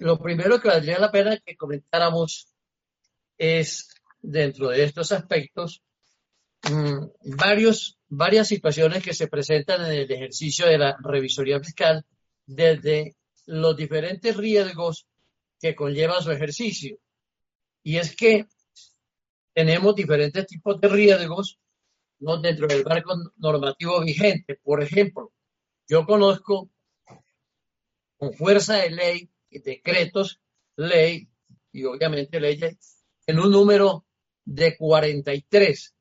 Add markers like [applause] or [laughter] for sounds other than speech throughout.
lo primero que valdría la pena que comentáramos es, dentro de estos aspectos, mm, varios, varias situaciones que se presentan en el ejercicio de la revisoría fiscal desde los diferentes riesgos que conlleva su ejercicio. Y es que tenemos diferentes tipos de riesgos ¿no? dentro del marco normativo vigente. Por ejemplo, yo conozco con fuerza de ley decretos, ley y obviamente leyes en un número de 43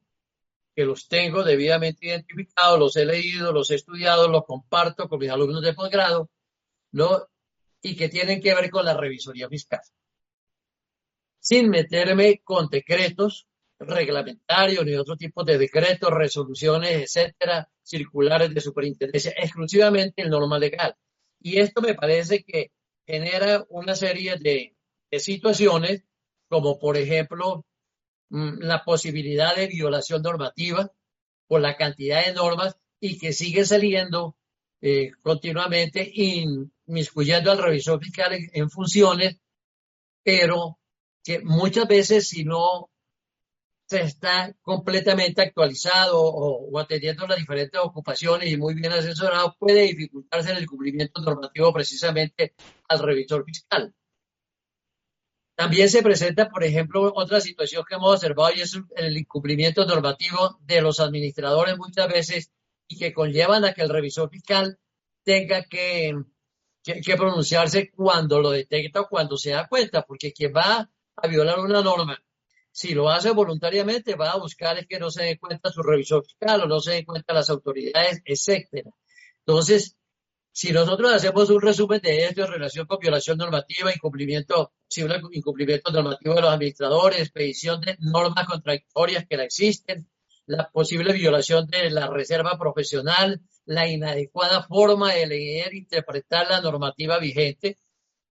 que los tengo debidamente identificados, los he leído, los he estudiado, los comparto con mis alumnos de posgrado, ¿no? Y que tienen que ver con la revisoría fiscal. Sin meterme con decretos reglamentarios ni otro tipo de decretos, resoluciones, etcétera, circulares de superintendencia, exclusivamente el norma legal. Y esto me parece que genera una serie de, situaciones, como por ejemplo mm, la posibilidad de violación normativa por la cantidad de normas y que sigue saliendo eh, continuamente inmiscuyendo al revisor fiscal en funciones, pero que muchas veces si no está completamente actualizado o, atendiendo las diferentes ocupaciones y muy bien asesorado, puede dificultarse el cumplimiento normativo precisamente al revisor fiscal. También se presenta, por ejemplo, otra situación que hemos observado y es el incumplimiento normativo de los administradores muchas veces y que conllevan a que el revisor fiscal tenga que, que pronunciarse cuando lo detecta o cuando se da cuenta, porque quien va a violar una norma si lo hace voluntariamente, va a buscar es que no se dé cuenta su revisor fiscal o no se den cuenta las autoridades, etcétera. Entonces, si nosotros hacemos un resumen de esto en relación con violación normativa, incumplimiento, si un incumplimiento normativo de los administradores, expedición de normas contradictorias que la existen, la posible violación de la reserva profesional, la inadecuada forma de leer e interpretar la normativa vigente,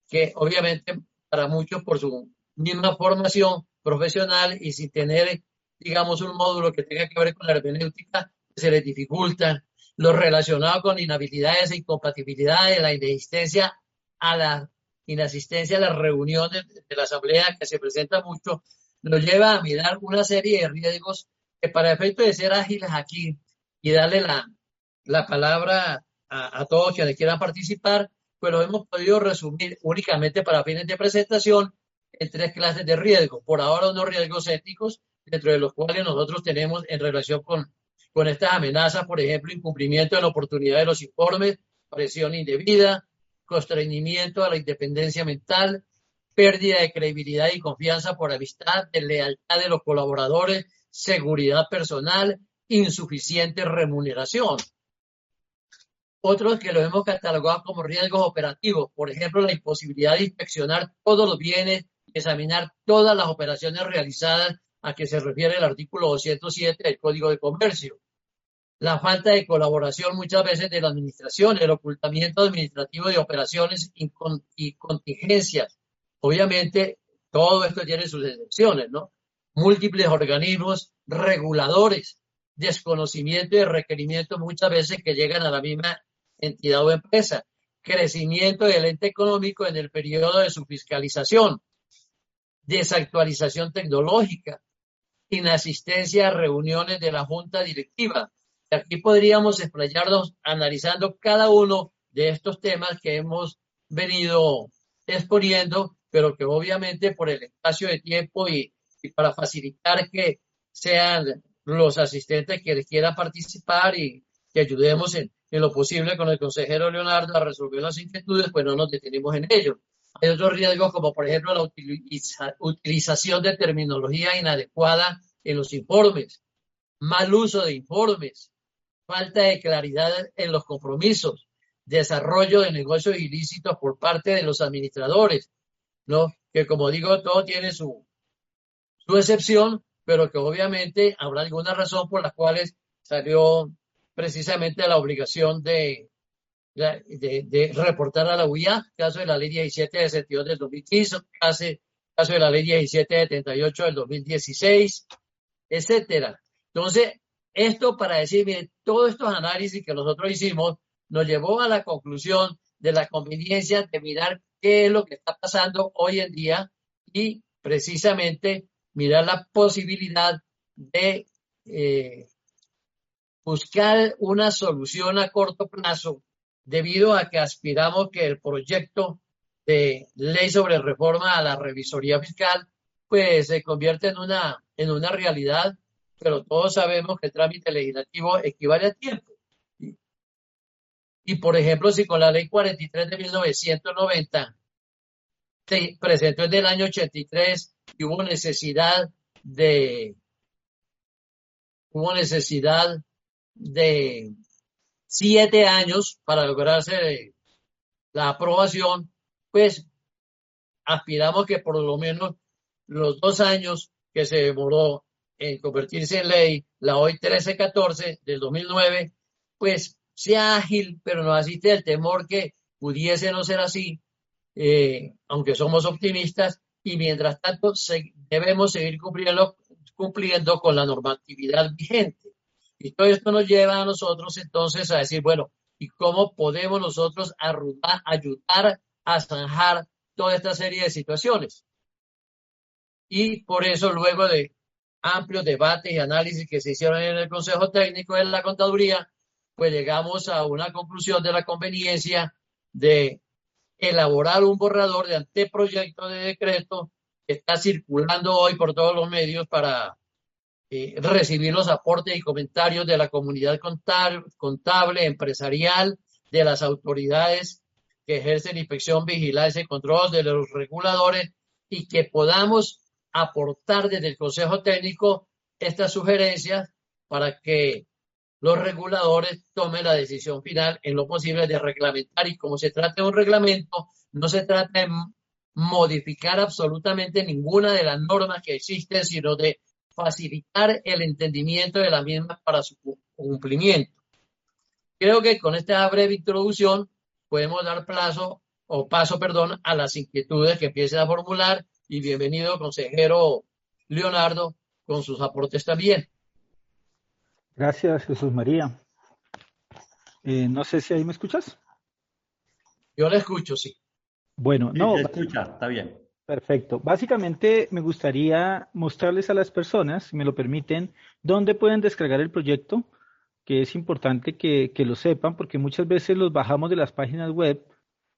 que obviamente para muchos por su misma formación profesional y sin tener, digamos, un módulo que tenga que ver con la hermenéutica, se les dificulta. Lo relacionado con inhabilidades e incompatibilidades, la inexistencia a la inasistencia a las reuniones de la asamblea que se presenta mucho, nos lleva a mirar una serie de riesgos que para efecto de ser ágiles aquí y darle la, la palabra a, todos quienes quieran participar, pues lo hemos podido resumir únicamente para fines de presentación en tres clases de riesgo. Por ahora, unos riesgos éticos, dentro de los cuales nosotros tenemos en relación con, con estas amenazas, por ejemplo, incumplimiento de la oportunidad de los informes, presión indebida, constreñimiento a la independencia mental, pérdida de credibilidad y confianza por amistad, de lealtad de los colaboradores, seguridad personal, insuficiente remuneración. Otros que los hemos catalogado como riesgos operativos, por ejemplo, la imposibilidad de inspeccionar todos los bienes examinar todas las operaciones realizadas a que se refiere el artículo 207 del Código de Comercio. La falta de colaboración muchas veces de la administración, el ocultamiento administrativo de operaciones y contingencias. Obviamente, todo esto tiene sus excepciones, ¿no? Múltiples organismos reguladores, desconocimiento y requerimientos muchas veces que llegan a la misma entidad o empresa, crecimiento del ente económico en el periodo de su fiscalización, desactualización tecnológica, inasistencia a reuniones de la junta directiva. Aquí podríamos explayarnos analizando cada uno de estos temas que hemos venido exponiendo, pero que obviamente por el espacio de tiempo y, para facilitar que sean los asistentes que quieran participar y que ayudemos en, en, lo posible con el consejero Leonardo a resolver las inquietudes, pues no nos detenemos en ello. Hay otros riesgos como por ejemplo la utilización de terminología inadecuada en los informes, mal uso de informes, falta de claridad en los compromisos, desarrollo de negocios ilícitos por parte de los administradores, ¿no? Que como digo, todo tiene su, excepción, pero que obviamente habrá alguna razón por la cual salió precisamente la obligación de, de, reportar a la UIA, caso de la ley 17 de 72 del 2015, caso, caso de la ley 17 de 38 del 2016, etcétera. Entonces, esto para decir, bien, todos estos análisis que nosotros hicimos nos llevó a la conclusión de la conveniencia de mirar qué es lo que está pasando hoy en día y precisamente mirar la posibilidad de eh, buscar una solución a corto plazo debido a que aspiramos que el proyecto de ley sobre reforma a la revisoría fiscal pues se convierte en una, en una realidad, pero todos sabemos que trámite legislativo equivale a tiempo. Y, por ejemplo, si con la ley 43 de 1990 se presentó en el año 83 y hubo necesidad de hubo necesidad de siete años para lograrse la aprobación, pues aspiramos que por lo menos los dos años que se demoró en convertirse en ley, la hoy 1314 del 2009, pues sea ágil, pero nos asiste el temor que pudiese no ser así, eh, aunque somos optimistas, y mientras tanto debemos seguir cumpliendo, cumpliendo con la normatividad vigente. Y todo esto nos lleva a nosotros entonces a decir, bueno, ¿y cómo podemos nosotros ayudar a zanjar toda esta serie de situaciones? Y por eso, luego de amplios debates y análisis que se hicieron en el Consejo Técnico de la Contaduría, pues llegamos a una conclusión de la conveniencia de elaborar un borrador de anteproyecto de decreto que está circulando hoy por todos los medios para eh, recibir los aportes y comentarios de la comunidad contable, empresarial, de las autoridades que ejercen inspección, vigilancia y control, de los reguladores y que podamos aportar desde el Consejo Técnico estas sugerencias para que los reguladores tomen la decisión final en lo posible de reglamentar. Y como se trata de un reglamento, no se trata de modificar absolutamente ninguna de las normas que existen, sino de facilitar el entendimiento de las mismas para su cumplimiento. Creo que con esta breve introducción podemos dar plazo o paso, perdón, a las inquietudes que empiecen a formular y bienvenido consejero Leonardo con sus aportes también. Gracias, Jesús María. Eh, no sé si ahí me escuchas. Yo le escucho, sí. Bueno, no. Se escucha, está bien. Perfecto. Básicamente me gustaría mostrarles a las personas, si me lo permiten, dónde pueden descargar el proyecto, que es importante que, lo sepan, porque muchas veces los bajamos de las páginas web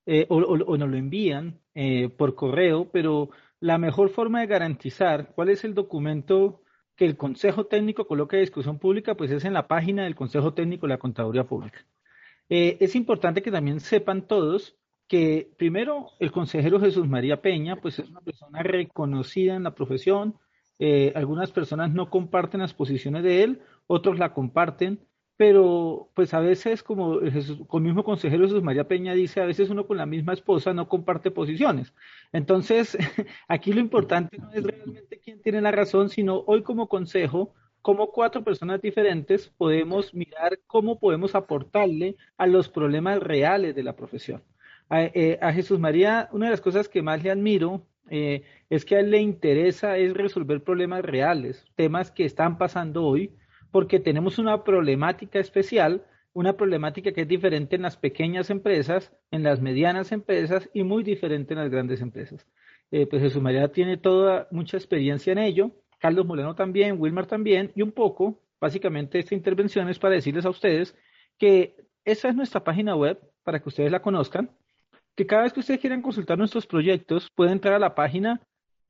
eh, o, nos lo envían eh, por correo, pero la mejor forma de garantizar cuál es el documento que el Consejo Técnico coloque a discusión pública, pues es en la página del Consejo Técnico de la Contaduría Pública. Eh, es importante que también sepan todos que primero el consejero Jesús María Peña, pues es una persona reconocida en la profesión. Eh, algunas personas no comparten las posiciones de él, otros la comparten, pero pues a veces, como el, mismo consejero Jesús María Peña dice, a veces uno con la misma esposa no comparte posiciones. Entonces, [laughs] aquí lo importante no es realmente quién tiene la razón, sino hoy como consejo, como cuatro personas diferentes podemos mirar cómo podemos aportarle a los problemas reales de la profesión. Eh, a, Jesús María, una de las cosas que más le admiro eh, es que a él le interesa es resolver problemas reales, temas que están pasando hoy, porque tenemos una problemática especial, una problemática que es diferente en las pequeñas empresas, en las medianas empresas y muy diferente en las grandes empresas. Eh, pues Jesús María tiene toda mucha experiencia en ello, Carlos Moleno también, Wilmar también, y un poco, básicamente esta intervención es para decirles a ustedes que esa es nuestra página web, para que ustedes la conozcan, que cada vez que ustedes quieran consultar nuestros proyectos, pueden entrar a la página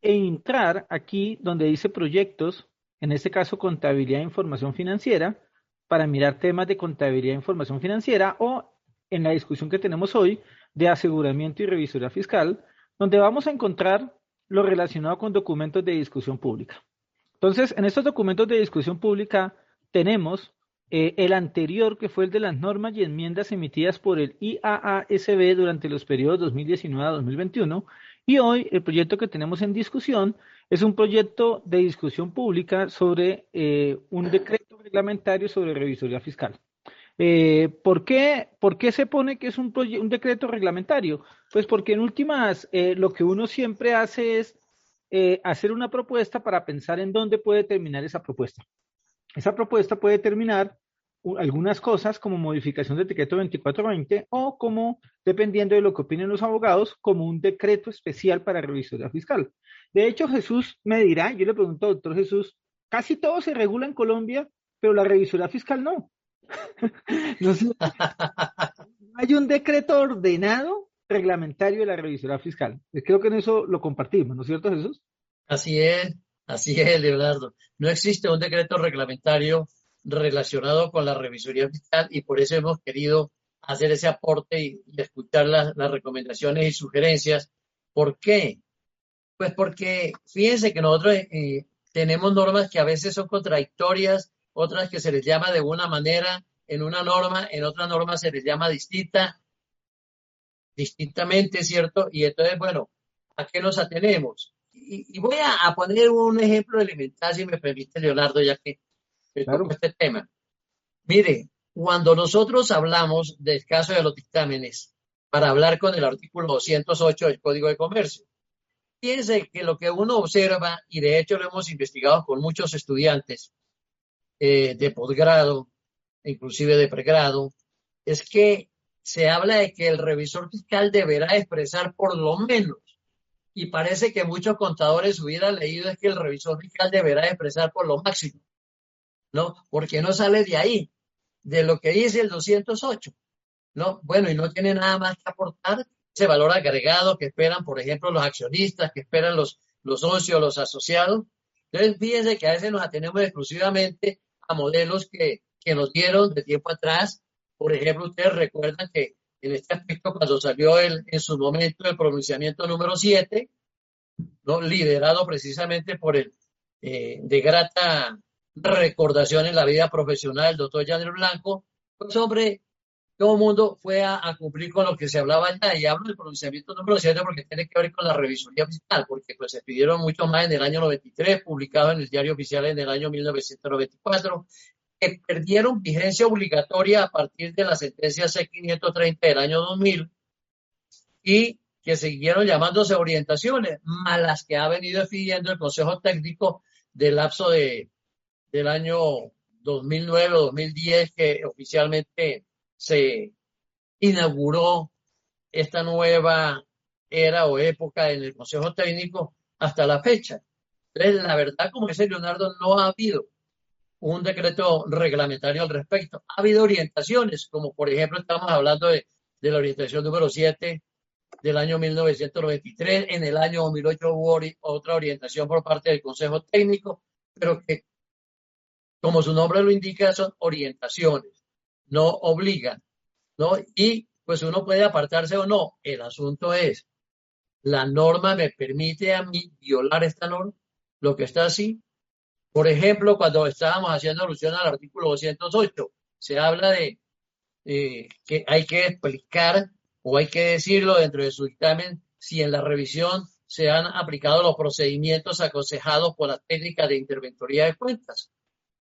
e entrar aquí donde dice proyectos, en este caso contabilidad e información financiera, para mirar temas de contabilidad e información financiera o en la discusión que tenemos hoy de aseguramiento y revisoría fiscal, donde vamos a encontrar lo relacionado con documentos de discusión pública. Entonces, en estos documentos de discusión pública tenemos eh, el anterior, que fue el de las normas y enmiendas emitidas por el IAASB durante los periodos 2019 a 2021. Y hoy el proyecto que tenemos en discusión es un proyecto de discusión pública sobre eh, un decreto reglamentario sobre revisoría fiscal. Eh, ¿por, qué, ¿por, qué, se pone que es un, un decreto reglamentario? Pues porque en últimas lo que uno siempre hace es hacer una propuesta para pensar en dónde puede terminar esa propuesta. Esa propuesta puede terminar algunas cosas como modificación del decreto 2420 o como, dependiendo de lo que opinen los abogados, como un decreto especial para revisoría fiscal. De hecho, Jesús me dirá, yo le pregunto, doctor Jesús, casi todo se regula en Colombia, pero la revisoría fiscal no. [laughs] no [laughs] hay un decreto ordenado reglamentario de la revisoría fiscal. Creo que en eso lo compartimos, ¿no es cierto, Jesús? Así es, así es, Leonardo. No existe un decreto reglamentario relacionado con la revisoría fiscal y por eso hemos querido hacer ese aporte y, escuchar las, recomendaciones y sugerencias. ¿Por qué? Pues porque fíjense que nosotros eh, tenemos normas que a veces son contradictorias, otras que se les llama de una manera en una norma, en otra norma se les llama distinta, distintamente, ¿cierto? Y entonces, bueno, ¿a qué nos atenemos? Y, voy a, poner un ejemplo elemental, si me permite, Leonardo, ya que claro. este tema. Mire, cuando nosotros hablamos del caso de los dictámenes, para hablar con el artículo 208 del Código de Comercio, fíjense que lo que uno observa, y de hecho lo hemos investigado con muchos estudiantes eh, de posgrado, inclusive de pregrado, es que se habla de que el revisor fiscal deberá expresar por lo menos, y parece que muchos contadores hubieran leído es que el revisor fiscal deberá expresar por lo máximo. ¿no? Porque no sale de ahí, de lo que dice el 208, ¿no? Bueno, y no tiene nada más que aportar ese valor agregado que esperan, por ejemplo, los accionistas, que esperan los, los socios, los asociados. Entonces, fíjense que a veces nos atenemos exclusivamente a modelos que, que nos dieron de tiempo atrás. Por ejemplo, ustedes recuerdan que en este aspecto, cuando salió el, en su momento el pronunciamiento número 7, ¿no? liderado precisamente por el eh, de grata recordación en la vida profesional del doctor Janet Blanco, pues hombre, todo el mundo fue a, cumplir con lo que se hablaba allá y hablo del pronunciamiento número 7 porque tiene que ver con la revisoría fiscal, porque pues se pidieron mucho más en el año 93, publicado en el diario oficial en el año 1994, que perdieron vigencia obligatoria a partir de la sentencia C530 del año 2000 y que siguieron llamándose orientaciones, más las que ha venido definiendo el Consejo Técnico del lapso de del año 2009 o 2010 que oficialmente se inauguró esta nueva era o época en el Consejo Técnico hasta la fecha. Entonces, la verdad, como dice Leonardo, no ha habido un decreto reglamentario al respecto. Ha habido orientaciones, como por ejemplo estamos hablando de, de la orientación número 7 del año 1993. En el año 2008 hubo otra orientación por parte del Consejo Técnico, pero que como su nombre lo indica, son orientaciones, no obligan, ¿no? Y pues uno puede apartarse o no. El asunto es, ¿la norma me permite a mí violar esta norma? Lo que está así. Por ejemplo, cuando estábamos haciendo alusión al artículo 208, se habla de que hay que explicar o hay que decirlo dentro de su dictamen si en la revisión se han aplicado los procedimientos aconsejados por la técnica de interventoría de cuentas.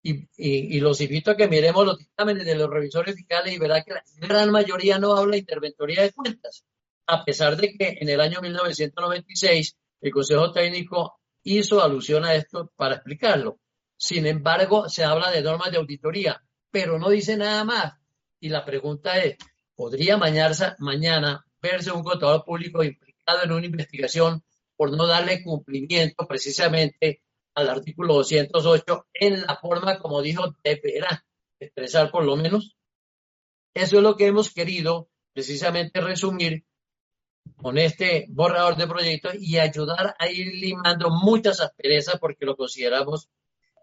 Y, los invito a que miremos los dictámenes de los revisores fiscales y verá que la gran mayoría no habla de interventoría de cuentas, a pesar de que en el año 1996 el Consejo Técnico hizo alusión a esto para explicarlo. Sin embargo, se habla de normas de auditoría, pero no dice nada más. Y la pregunta es, ¿podría mañana, verse un contador público implicado en una investigación por no darle cumplimiento precisamente al artículo 208 en la forma como dijo deberá expresar por lo menos. Eso es lo que hemos querido precisamente resumir con este borrador de proyecto y ayudar a ir limando muchas asperezas porque lo consideramos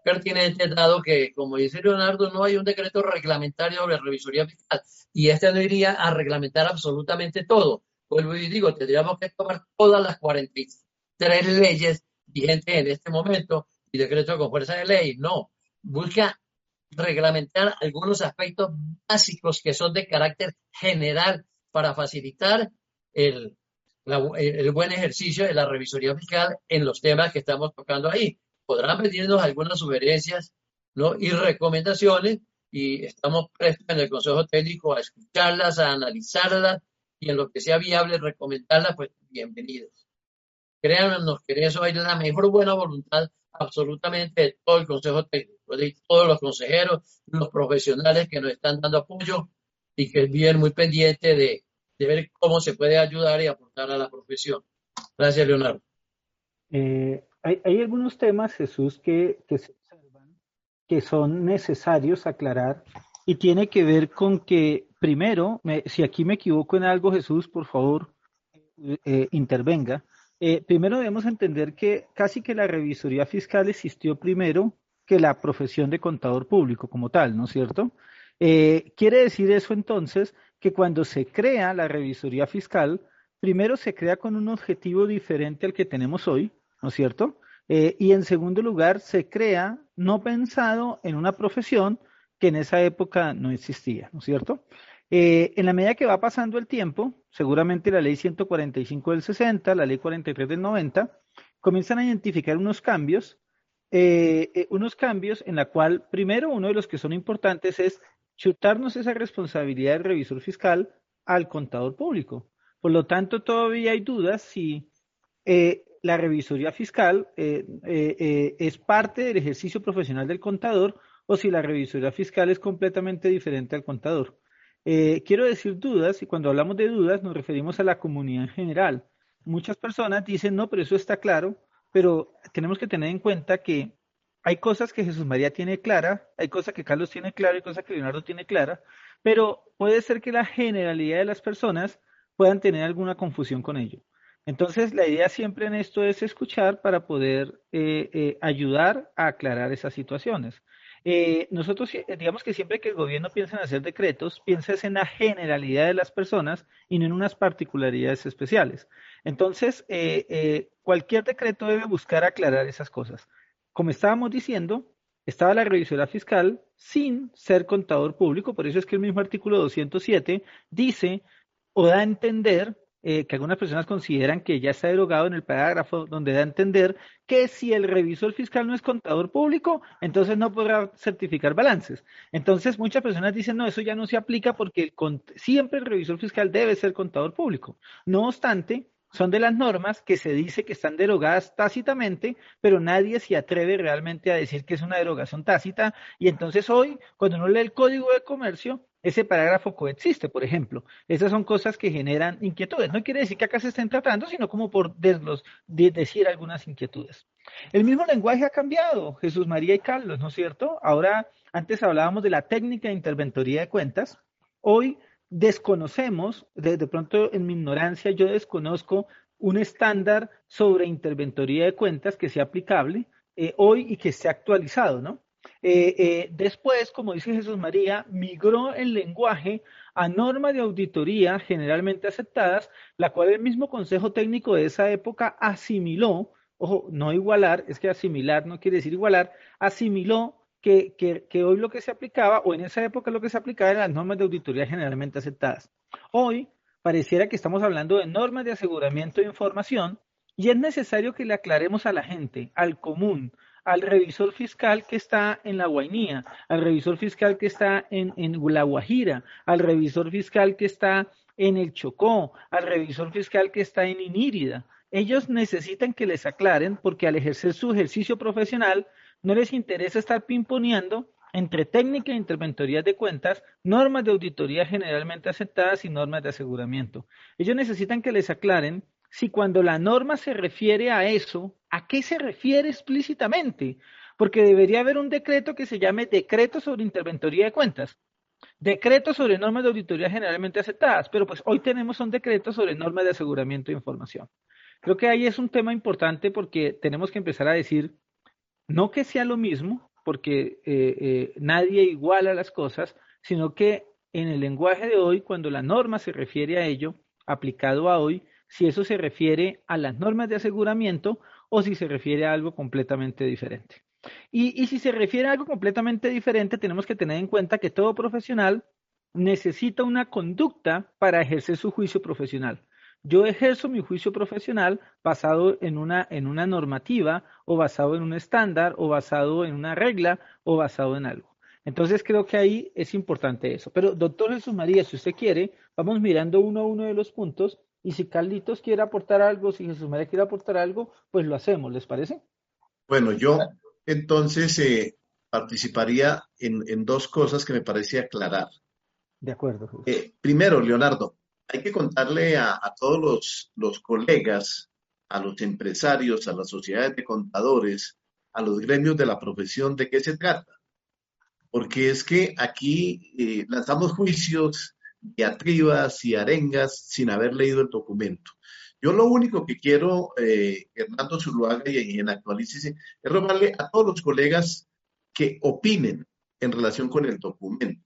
pertinente dado que, como dice Leonardo, no hay un decreto reglamentario sobre revisoría fiscal y este no iría a reglamentar absolutamente todo. Vuelvo y digo, tendríamos que tomar todas las 43 leyes vigente en este momento y decreto con fuerza de ley. No, busca reglamentar algunos aspectos básicos que son de carácter general para facilitar el, el buen ejercicio de la revisoría fiscal en los temas que estamos tocando ahí. Podrán pedirnos algunas sugerencias ¿no? y recomendaciones y estamos prestos en el Consejo Técnico a escucharlas, a analizarlas y en lo que sea viable recomendarlas, pues bienvenidos. Créanos que en eso hay la mejor buena voluntad absolutamente todo el Consejo Técnico. todos los consejeros, los profesionales que nos están dando apoyo y que bien muy pendiente de, ver cómo se puede ayudar y aportar a la profesión. Gracias, Leonardo. Eh, hay, algunos temas, Jesús, que, que se observan que son necesarios aclarar y tiene que ver con que, primero, si aquí me equivoco en algo, Jesús, por favor, eh, intervenga. Eh, primero debemos entender que casi que la revisoría fiscal existió primero que la profesión de contador público como tal, ¿no es cierto? Eh, quiere decir eso entonces que cuando se crea la revisoría fiscal, primero se crea con un objetivo diferente al que tenemos hoy, ¿no es cierto? y en segundo lugar, se crea no pensado en una profesión, que en esa época no existía, ¿no es cierto? Eh, en la medida que va pasando el tiempo, seguramente la ley 145 del 60, la ley 43 del 90, comienzan a identificar unos cambios, eh, eh, unos cambios en la cual, primero, uno de los que son importantes es chutarnos esa responsabilidad del revisor fiscal al contador público. Por lo tanto, todavía hay dudas si la revisoría fiscal es parte del ejercicio profesional del contador o si la revisoría fiscal es completamente diferente al contador. Eh, quiero decir dudas, y cuando hablamos de dudas nos referimos a la comunidad en general. Muchas personas dicen, no, pero eso está claro, pero tenemos que tener en cuenta que hay cosas que Jesús María tiene clara, hay cosas que Carlos tiene clara y cosas que Leonardo tiene clara, pero puede ser que la generalidad de las personas puedan tener alguna confusión con ello. Entonces, la idea siempre en esto es escuchar para poder eh, eh, ayudar a aclarar esas situaciones. Eh, nosotros, digamos que siempre que el gobierno piensa en hacer decretos, piensa en la generalidad de las personas y no en unas particularidades especiales. Entonces, cualquier decreto debe buscar aclarar esas cosas. Como estábamos diciendo, estaba la revisora fiscal sin ser contador público, por eso es que el mismo artículo 207 dice o da a entender eh, que algunas personas consideran que ya está derogado en el parágrafo donde da a entender que si el revisor fiscal no es contador público, entonces no podrá certificar balances. Entonces muchas personas dicen, no, eso ya no se aplica porque siempre el revisor fiscal debe ser contador público. No obstante, son de las normas que se dice que están derogadas tácitamente, pero nadie se atreve realmente a decir que es una derogación tácita. Y entonces hoy, cuando uno lee el Código de Comercio, ese parágrafo coexiste, por ejemplo. Esas son cosas que generan inquietudes. No quiere decir que acá se estén tratando, sino como por decir algunas inquietudes. El mismo lenguaje ha cambiado, Jesús María y Carlos, ¿no es cierto? Ahora, antes hablábamos de la técnica de interventoría de cuentas. Hoy desconocemos, de, pronto en mi ignorancia, yo desconozco un estándar sobre interventoría de cuentas que sea aplicable eh, hoy y que esté actualizado, ¿no? Eh, eh, después, como dice Jesús María, migró el lenguaje a normas de auditoría generalmente aceptadas, la cual el mismo Consejo Técnico de esa época asimiló, ojo, no igualar, es que asimilar no quiere decir igualar, asimiló que, que, hoy lo que se aplicaba, o en esa época lo que se aplicaba eran las normas de auditoría generalmente aceptadas. Hoy pareciera que estamos hablando de normas de aseguramiento de información y es necesario que le aclaremos a la gente, al común, al revisor fiscal que está en la Guainía, al revisor fiscal que está en, en la Guajira, al revisor fiscal que está en el Chocó, al revisor fiscal que está en Inírida. Ellos necesitan que les aclaren porque al ejercer su ejercicio profesional no les interesa estar pimponeando entre técnica e interventorías de cuentas, normas de auditoría generalmente aceptadas y normas de aseguramiento. Ellos necesitan que les aclaren si cuando la norma se refiere a eso, ¿a qué se refiere explícitamente? Porque debería haber un decreto que se llame Decreto sobre Interventoría de Cuentas. Decreto sobre normas de auditoría generalmente aceptadas, pero pues hoy tenemos un decreto sobre normas de aseguramiento de información. Creo que ahí es un tema importante porque tenemos que empezar a decir, no que sea lo mismo, porque eh, eh, nadie iguala las cosas, sino que en el lenguaje de hoy, cuando la norma se refiere a ello, aplicado a hoy, si eso se refiere a las normas de aseguramiento o si se refiere a algo completamente diferente. Y, si se refiere a algo completamente diferente, tenemos que tener en cuenta que todo profesional necesita una conducta para ejercer su juicio profesional. Yo ejerzo mi juicio profesional basado en una, en una normativa o basado en un estándar o basado en una regla o basado en algo. Entonces creo que ahí es importante eso. Pero doctor Jesús María, si usted quiere, vamos mirando uno a uno de los puntos y si Carlitos quiere aportar algo, si Jesús María quiere aportar algo, pues lo hacemos, ¿les parece? Bueno, yo entonces, eh, participaría en, dos cosas que me parecía aclarar. De acuerdo. Eh, primero, Leonardo, hay que contarle a, todos los, colegas, a los empresarios, a las sociedades de contadores, a los gremios de la profesión de qué se trata. Porque es que aquí eh, lanzamos juicios, diatribas y arengas sin haber leído el documento. Yo lo único que quiero, eh, Hernando Zuluaga y, en Actualícese, es robarle a todos los colegas que opinen en relación con el documento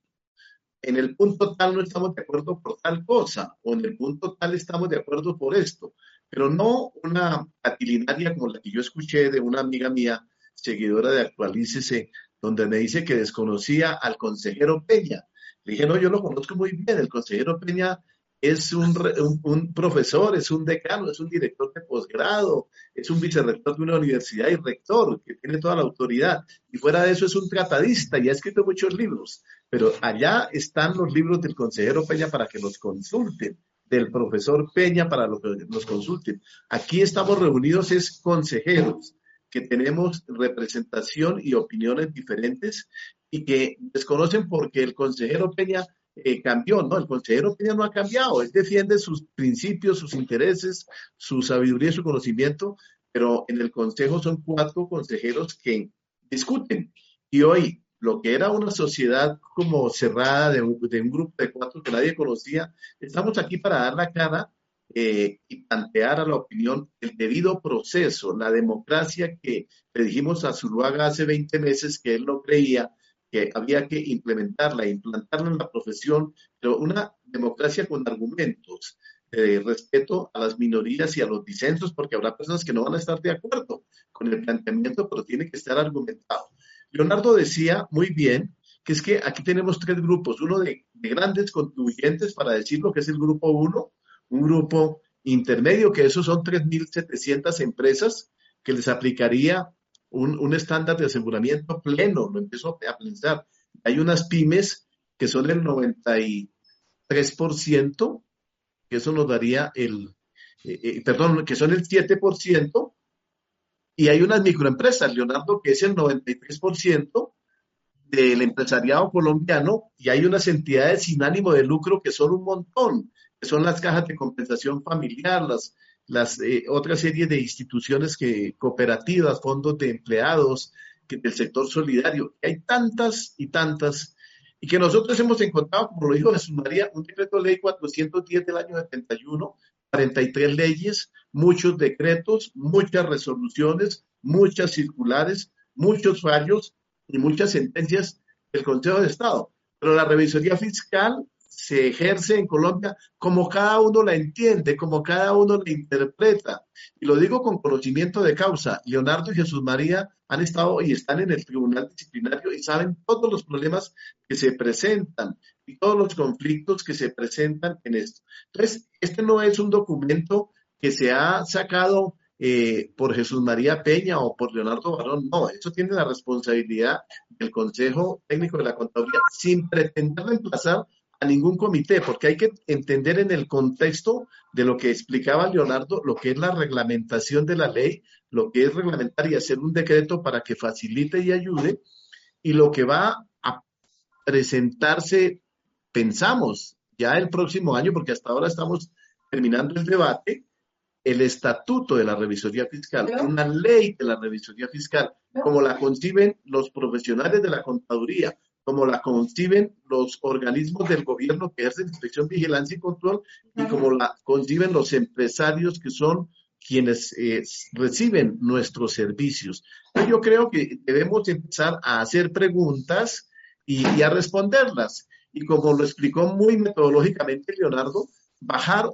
en el punto tal no estamos de acuerdo por tal cosa, o en el punto tal estamos de acuerdo por esto, pero no una atilinaria como la que yo escuché de una amiga mía, seguidora de Actualícese, donde me dice que desconocía al consejero Peña. Le dije, no, yo lo conozco muy bien, el consejero Peña es un, un, profesor, es un decano, es un director de posgrado, es un vicerrector de una universidad y rector que tiene toda la autoridad. Y fuera de eso es un tratadista y ha escrito muchos libros. Pero allá están los libros del consejero Peña para que los consulten, del profesor Peña para que los consulten. Aquí estamos reunidos es consejeros que tenemos representación y opiniones diferentes y que desconocen porque el consejero Peña eh, cambió, ¿no? El consejero Peña no ha cambiado, él defiende sus principios, sus intereses, su sabiduría su conocimiento, pero en el consejo son cuatro consejeros que discuten. Y hoy, lo que era una sociedad como cerrada de un, grupo de cuatro que nadie conocía, estamos aquí para dar la cara eh, y plantear a la opinión el debido proceso, la democracia que le dijimos a Zuluaga hace 20 meses que él no creía, que había que implementarla, implantarla en la profesión, pero una democracia con argumentos, de respeto a las minorías y a los disensos, porque habrá personas que no van a estar de acuerdo con el planteamiento, pero tiene que estar argumentado. Leonardo decía muy bien que es que aquí tenemos tres grupos, uno de, grandes contribuyentes, para decir lo que es el grupo uno, un grupo intermedio, que esos son 3.700 empresas que les aplicaría un, estándar de aseguramiento pleno, lo empiezo a pensar. Hay unas pymes que son el 93%, que eso nos daría el, eh, eh, perdón, que son el 7%, y hay unas microempresas, Leonardo, que es el 93% del empresariado colombiano, y hay unas entidades sin ánimo de lucro que son un montón, que son las cajas de compensación familiar, las las eh, otra serie de instituciones que cooperativas, fondos de empleados que, del sector solidario. Hay tantas y tantas y que nosotros hemos encontrado, como lo dijo Jesús María, un decreto de ley 410 del año 71, 43 leyes, muchos decretos, muchas resoluciones, muchas circulares, muchos fallos y muchas sentencias del Consejo de Estado. Pero la revisoría fiscal se ejerce en Colombia como cada uno la entiende, como cada uno la interpreta. Y lo digo con conocimiento de causa. Leonardo y Jesús María han estado y están en el tribunal disciplinario y saben todos los problemas que se presentan y todos los conflictos que se presentan en esto. Entonces, este no es un documento que se ha sacado eh, por Jesús María Peña o por Leonardo Barón, no, eso tiene la responsabilidad del Consejo Técnico de la Contaduría sin pretender reemplazar a ningún comité, porque hay que entender en el contexto de lo que explicaba Leonardo, lo que es la reglamentación de la ley, lo que es reglamentar y hacer un decreto para que facilite y ayude, y lo que va a presentarse, pensamos, ya el próximo año, porque hasta ahora estamos terminando el debate, el estatuto de la revisoría fiscal, una ley de la revisoría fiscal, como la conciben los profesionales de la contaduría, como la conciben los organismos del gobierno que ejercen inspección, vigilancia y control, y como la conciben los empresarios que son quienes eh, reciben nuestros servicios. Yo creo que debemos empezar a hacer preguntas y, y a responderlas. Y como lo explicó muy metodológicamente Leonardo, bajar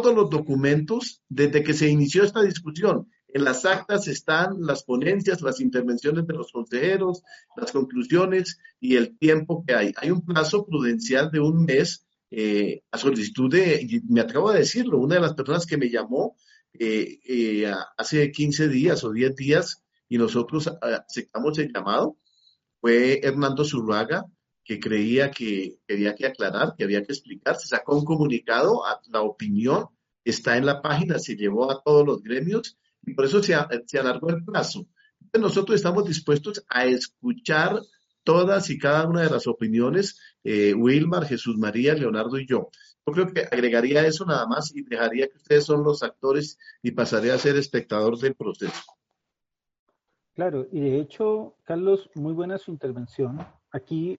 todos los documentos desde que se inició esta discusión en las actas están las ponencias, las intervenciones de los consejeros, las conclusiones y el tiempo que hay. Hay un plazo prudencial de un mes eh, a solicitud de, me atrevo a decirlo, una de las personas que me llamó eh, eh, hace 15 días o 10 días y nosotros aceptamos el llamado fue Hernando Zurraga, que creía que había que aclarar, que había que explicar. Se sacó un comunicado, a la opinión está en la página, se llevó a todos los gremios y por eso se, se alargó el plazo. nosotros estamos dispuestos a escuchar todas y cada una de las opiniones, eh, Wilmar, Jesús María, Leonardo y yo. Yo creo que agregaría eso nada más y dejaría que ustedes son los actores y pasaría a ser espectador del proceso. Claro, y de hecho, Carlos, muy buena su intervención. Aquí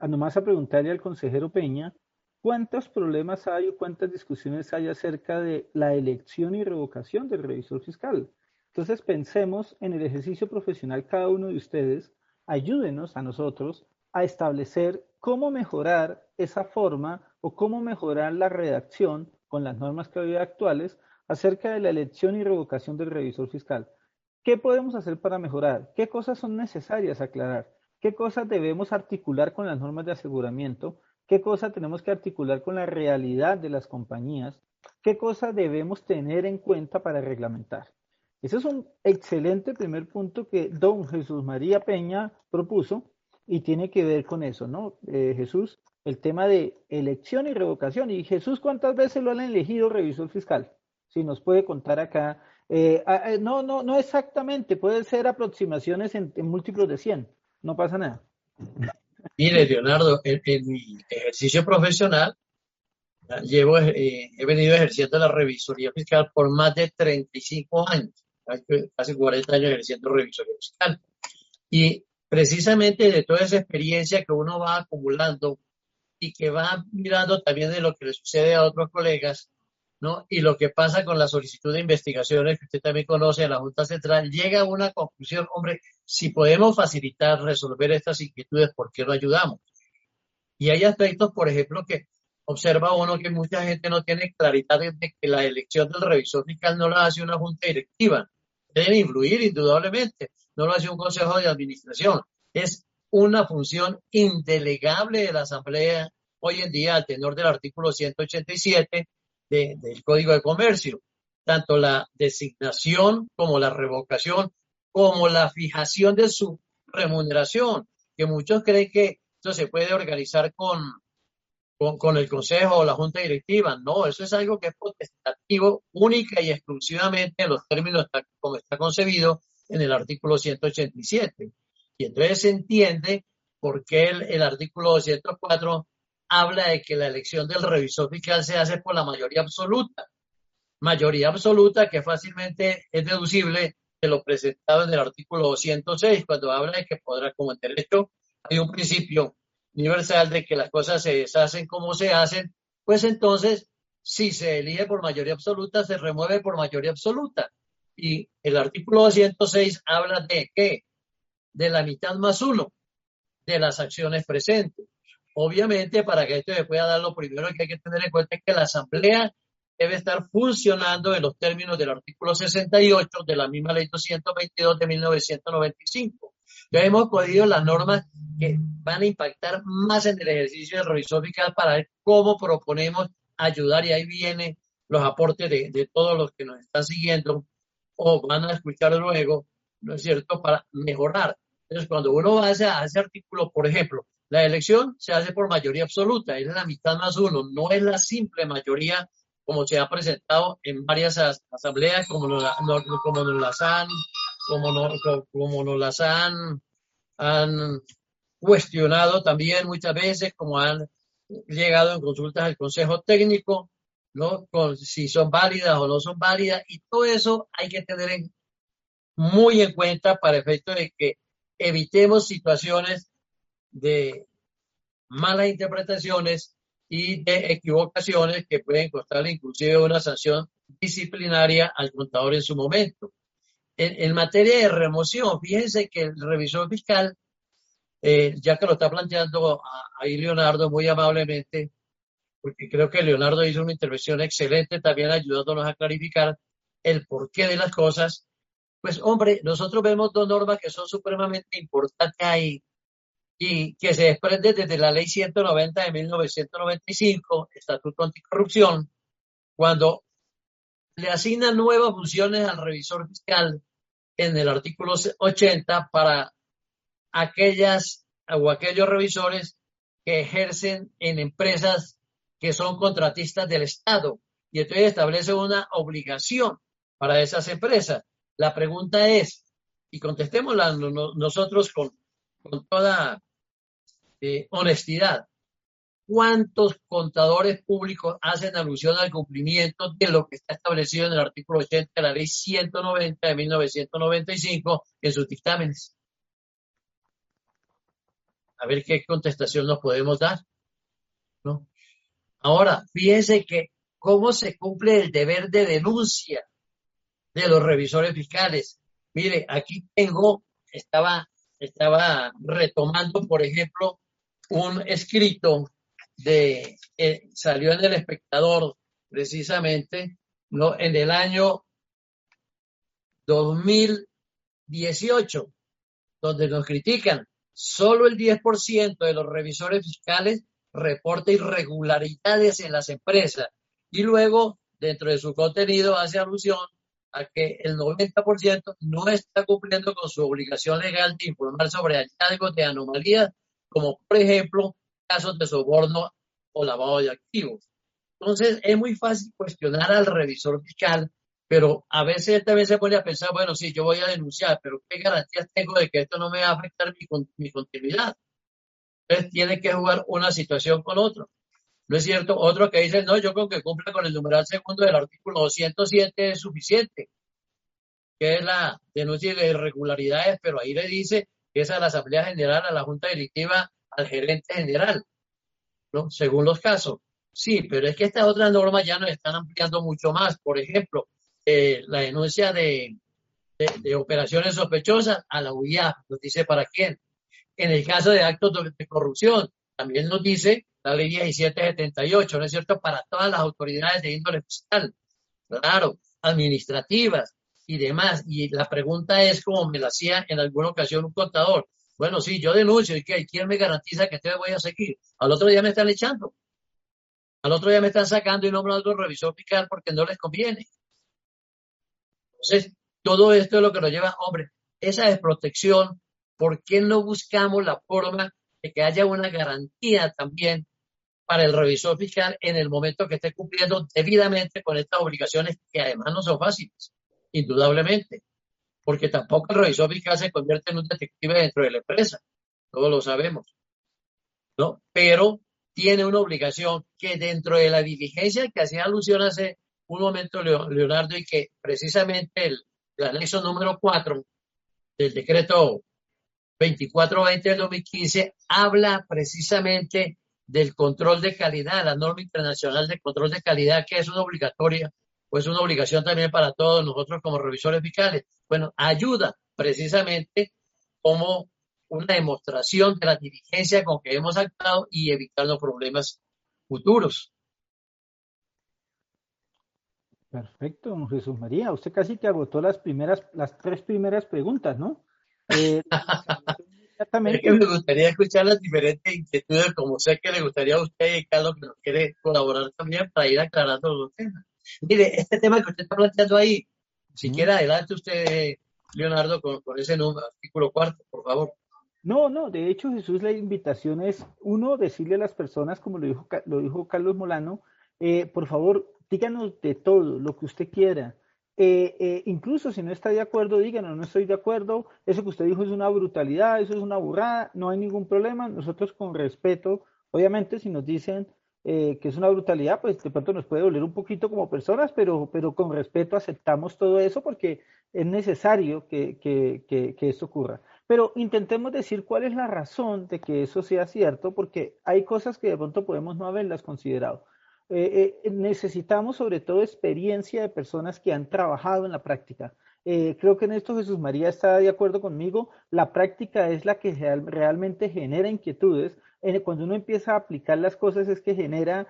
nomás a preguntarle al consejero Peña cuántos problemas hay o cuántas discusiones hay acerca de la elección y revocación del revisor fiscal. Entonces pensemos en el ejercicio profesional cada uno de ustedes, ayúdenos a nosotros a establecer cómo mejorar esa forma o cómo mejorar la redacción con las normas que hoy actuales acerca de la elección y revocación del revisor fiscal. ¿Qué podemos hacer para mejorar? ¿Qué cosas son necesarias aclarar? ¿Qué cosas debemos articular con las normas de aseguramiento? ¿Qué cosas tenemos que articular con la realidad de las compañías? ¿Qué cosas debemos tener en cuenta para reglamentar? Ese es un excelente primer punto que don Jesús María Peña propuso y tiene que ver con eso, ¿no? Eh, Jesús, el tema de elección y revocación. Y Jesús, ¿cuántas veces lo han elegido revisor fiscal? Si nos puede contar acá eh, ah, eh, no, no, no exactamente, puede ser aproximaciones en, múltiplos de 100, no pasa nada. Mire, Leonardo, en, mi ejercicio profesional, llevo, eh, he venido ejerciendo la revisoría fiscal por más de 35 años, casi 40 años ejerciendo revisoría fiscal. Y precisamente de toda esa experiencia que uno va acumulando y que va mirando también de lo que le sucede a otros colegas, y lo que pasa con la solicitud de investigaciones que usted también conoce en la Junta Central, llega a una conclusión, hombre, si podemos facilitar, resolver estas inquietudes, ¿por qué no ayudamos? Y hay aspectos, por ejemplo, que observa uno que mucha gente no tiene claridad de que la elección del revisor fiscal no la hace una junta directiva. Debe influir indudablemente, no lo hace un consejo de administración. Es una función indelegable de la Asamblea hoy en día al tenor del artículo 187 del Código de Comercio, tanto la designación como la revocación, como la fijación de su remuneración, que muchos creen que esto se puede organizar con, con, el Consejo o la Junta Directiva. No, eso es algo que es potestativo única y exclusivamente en los términos como está concebido en el artículo 187. Y entonces se entiende por qué el, el artículo 204 habla de que la elección del revisor fiscal se hace por la mayoría absoluta. Mayoría absoluta que fácilmente es deducible de lo presentado en el artículo 206, cuando habla de que podrá, como en derecho, hay un principio universal de que las cosas se deshacen como se hacen, pues entonces, si se elige por mayoría absoluta, se remueve por mayoría absoluta. Y el artículo 206 habla de qué? De la mitad más uno de las acciones presentes. Obviamente, para que esto se pueda dar, lo primero que hay que tener en cuenta es que la Asamblea debe estar funcionando en los términos del artículo 68 de la misma ley 222 de 1995. Ya hemos podido las normas que van a impactar más en el ejercicio del revisor fiscal para ver cómo proponemos ayudar y ahí vienen los aportes de, todos los que nos están siguiendo o van a escuchar luego, ¿no es cierto?, para mejorar. Entonces, cuando uno hace a ese artículo, por ejemplo, la elección se hace por mayoría absoluta, es la mitad más uno, no es la simple mayoría como se ha presentado en varias asambleas, como nos, como nos las han, como, como nos las han, han cuestionado también muchas veces, como han llegado en consultas al Consejo Técnico, ¿no? Con, si son válidas o no son válidas, y todo eso hay que tener muy en cuenta para efecto de que evitemos situaciones de malas interpretaciones y de equivocaciones que pueden costarle inclusive una sanción disciplinaria al contador en su momento. En, materia de remoción, fíjense que el revisor fiscal, eh, ya que lo está planteando ahí Leonardo muy amablemente, porque creo que Leonardo hizo una intervención excelente también ayudándonos a clarificar el porqué de las cosas, pues hombre, nosotros vemos dos normas que son supremamente importantes ahí y que se desprende desde la ley 190 de 1995, Estatuto Anticorrupción, cuando le asigna nuevas funciones al revisor fiscal en el artículo 80 para aquellas o aquellos revisores que ejercen en empresas que son contratistas del Estado y entonces establece una obligación para esas empresas. La pregunta es, y contestémosla nosotros con, con toda honestidad. ¿Cuántos contadores públicos hacen alusión al cumplimiento de lo que está establecido en el artículo 80 de la ley 190 de 1995 en sus dictámenes? A ver qué contestación nos podemos dar. ¿no? Ahora, fíjense que cómo se cumple el deber de denuncia de los revisores fiscales. Mire, aquí tengo, estaba, estaba retomando, por ejemplo, un escrito de, salió en el espectador precisamente, ¿no? en el año 2018, donde nos critican. Solo el 10% de los revisores fiscales reporta irregularidades en las empresas y luego, dentro de su contenido, hace alusión a que el 90% no está cumpliendo con su obligación legal de informar sobre hallazgos de anomalías, como por ejemplo casos de soborno o lavado de activos. Entonces, es muy fácil cuestionar al revisor fiscal, pero a veces también se pone a pensar, bueno, sí, yo voy a denunciar, pero ¿qué garantías tengo de que esto no me va a afectar mi, mi continuidad? Entonces, tiene que jugar una situación con otro. ¿No es cierto? Otro que dice, no, yo creo que cumpla con el numeral segundo del artículo 207 es suficiente, que es la denuncia de irregularidades, pero ahí le dice que a la Asamblea General, a la Junta Directiva, al gerente general, ¿no? Según los casos. Sí, pero es que estas otras normas ya nos están ampliando mucho más. Por ejemplo, eh, la denuncia de, de, operaciones sospechosas a la UIA, nos dice para quién. En el caso de actos de corrupción, también nos dice la ley 1778, ¿no es cierto? Para todas las autoridades de índole fiscal, claro, administrativas y demás. Y la pregunta es, como me la hacía en alguna ocasión un contador, bueno, sí, yo denuncio, ¿y qué? ¿Quién me garantiza que te voy a seguir? Al otro día me están echando. Al otro día me están sacando y nombrando un revisor fiscal porque no les conviene. Entonces, todo esto es lo que nos lleva, hombre, esa desprotección, ¿por qué no buscamos la forma de que haya una garantía también para el revisor fiscal en el momento que esté cumpliendo debidamente con estas obligaciones que además no son fáciles, indudablemente, porque tampoco el revisor fiscal se convierte en un detective dentro de la empresa, todos lo sabemos, ¿no? Pero tiene una obligación que dentro de la diligencia que hacía alusión hace un momento Leonardo y que precisamente el, el anexo número 4 del decreto 2420 del 2015 habla precisamente del control de calidad, la norma internacional de control de calidad, que es una obligatoria, pues una obligación también para todos nosotros como revisores fiscales. Bueno, ayuda precisamente como una demostración de la diligencia con que hemos actuado y evitar los problemas futuros. Perfecto, Jesús María. Usted casi que agotó las primeras, las tres primeras preguntas, ¿no? Eh, [laughs] Exactamente. Es que me gustaría escuchar las diferentes inquietudes, como sé que le gustaría a usted y Carlos que nos quiere colaborar también para ir aclarando los temas. Mire, este tema que usted está planteando ahí, si quiere adelante usted, Leonardo, con, ese número, artículo cuarto, por favor. No, no, de hecho Jesús, la invitación es, uno, decirle a las personas, como lo dijo, lo dijo Carlos Molano, eh, por favor, díganos de todo, lo que usted quiera. Eh, eh, incluso si no está de acuerdo, díganos, no estoy de acuerdo, eso que usted dijo es una brutalidad, eso es una burrada, no hay ningún problema. Nosotros con respeto, obviamente si nos dicen eh, que es una brutalidad, pues de pronto nos puede doler un poquito como personas, pero, pero con respeto aceptamos todo eso porque es necesario que, que, que, que esto ocurra. Pero intentemos decir cuál es la razón de que eso sea cierto, porque hay cosas que de pronto podemos no haberlas considerado. Eh, eh, necesitamos sobre todo experiencia de personas que han trabajado en la práctica. Creo que en esto Jesús María está de acuerdo conmigo. La práctica es la que realmente genera inquietudes. Cuando uno empieza a aplicar las cosas es que genera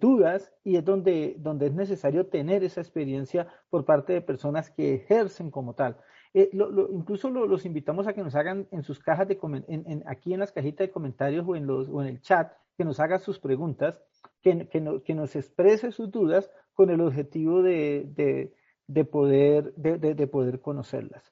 dudas y es donde, donde es necesario tener esa experiencia por parte de personas que ejercen como tal. incluso los invitamos a que nos hagan en sus cajas de en, aquí en las cajitas de comentarios o en, los, en el chat, que nos haga sus preguntas que, nos exprese sus dudas con el objetivo de, poder, de, poder conocerlas.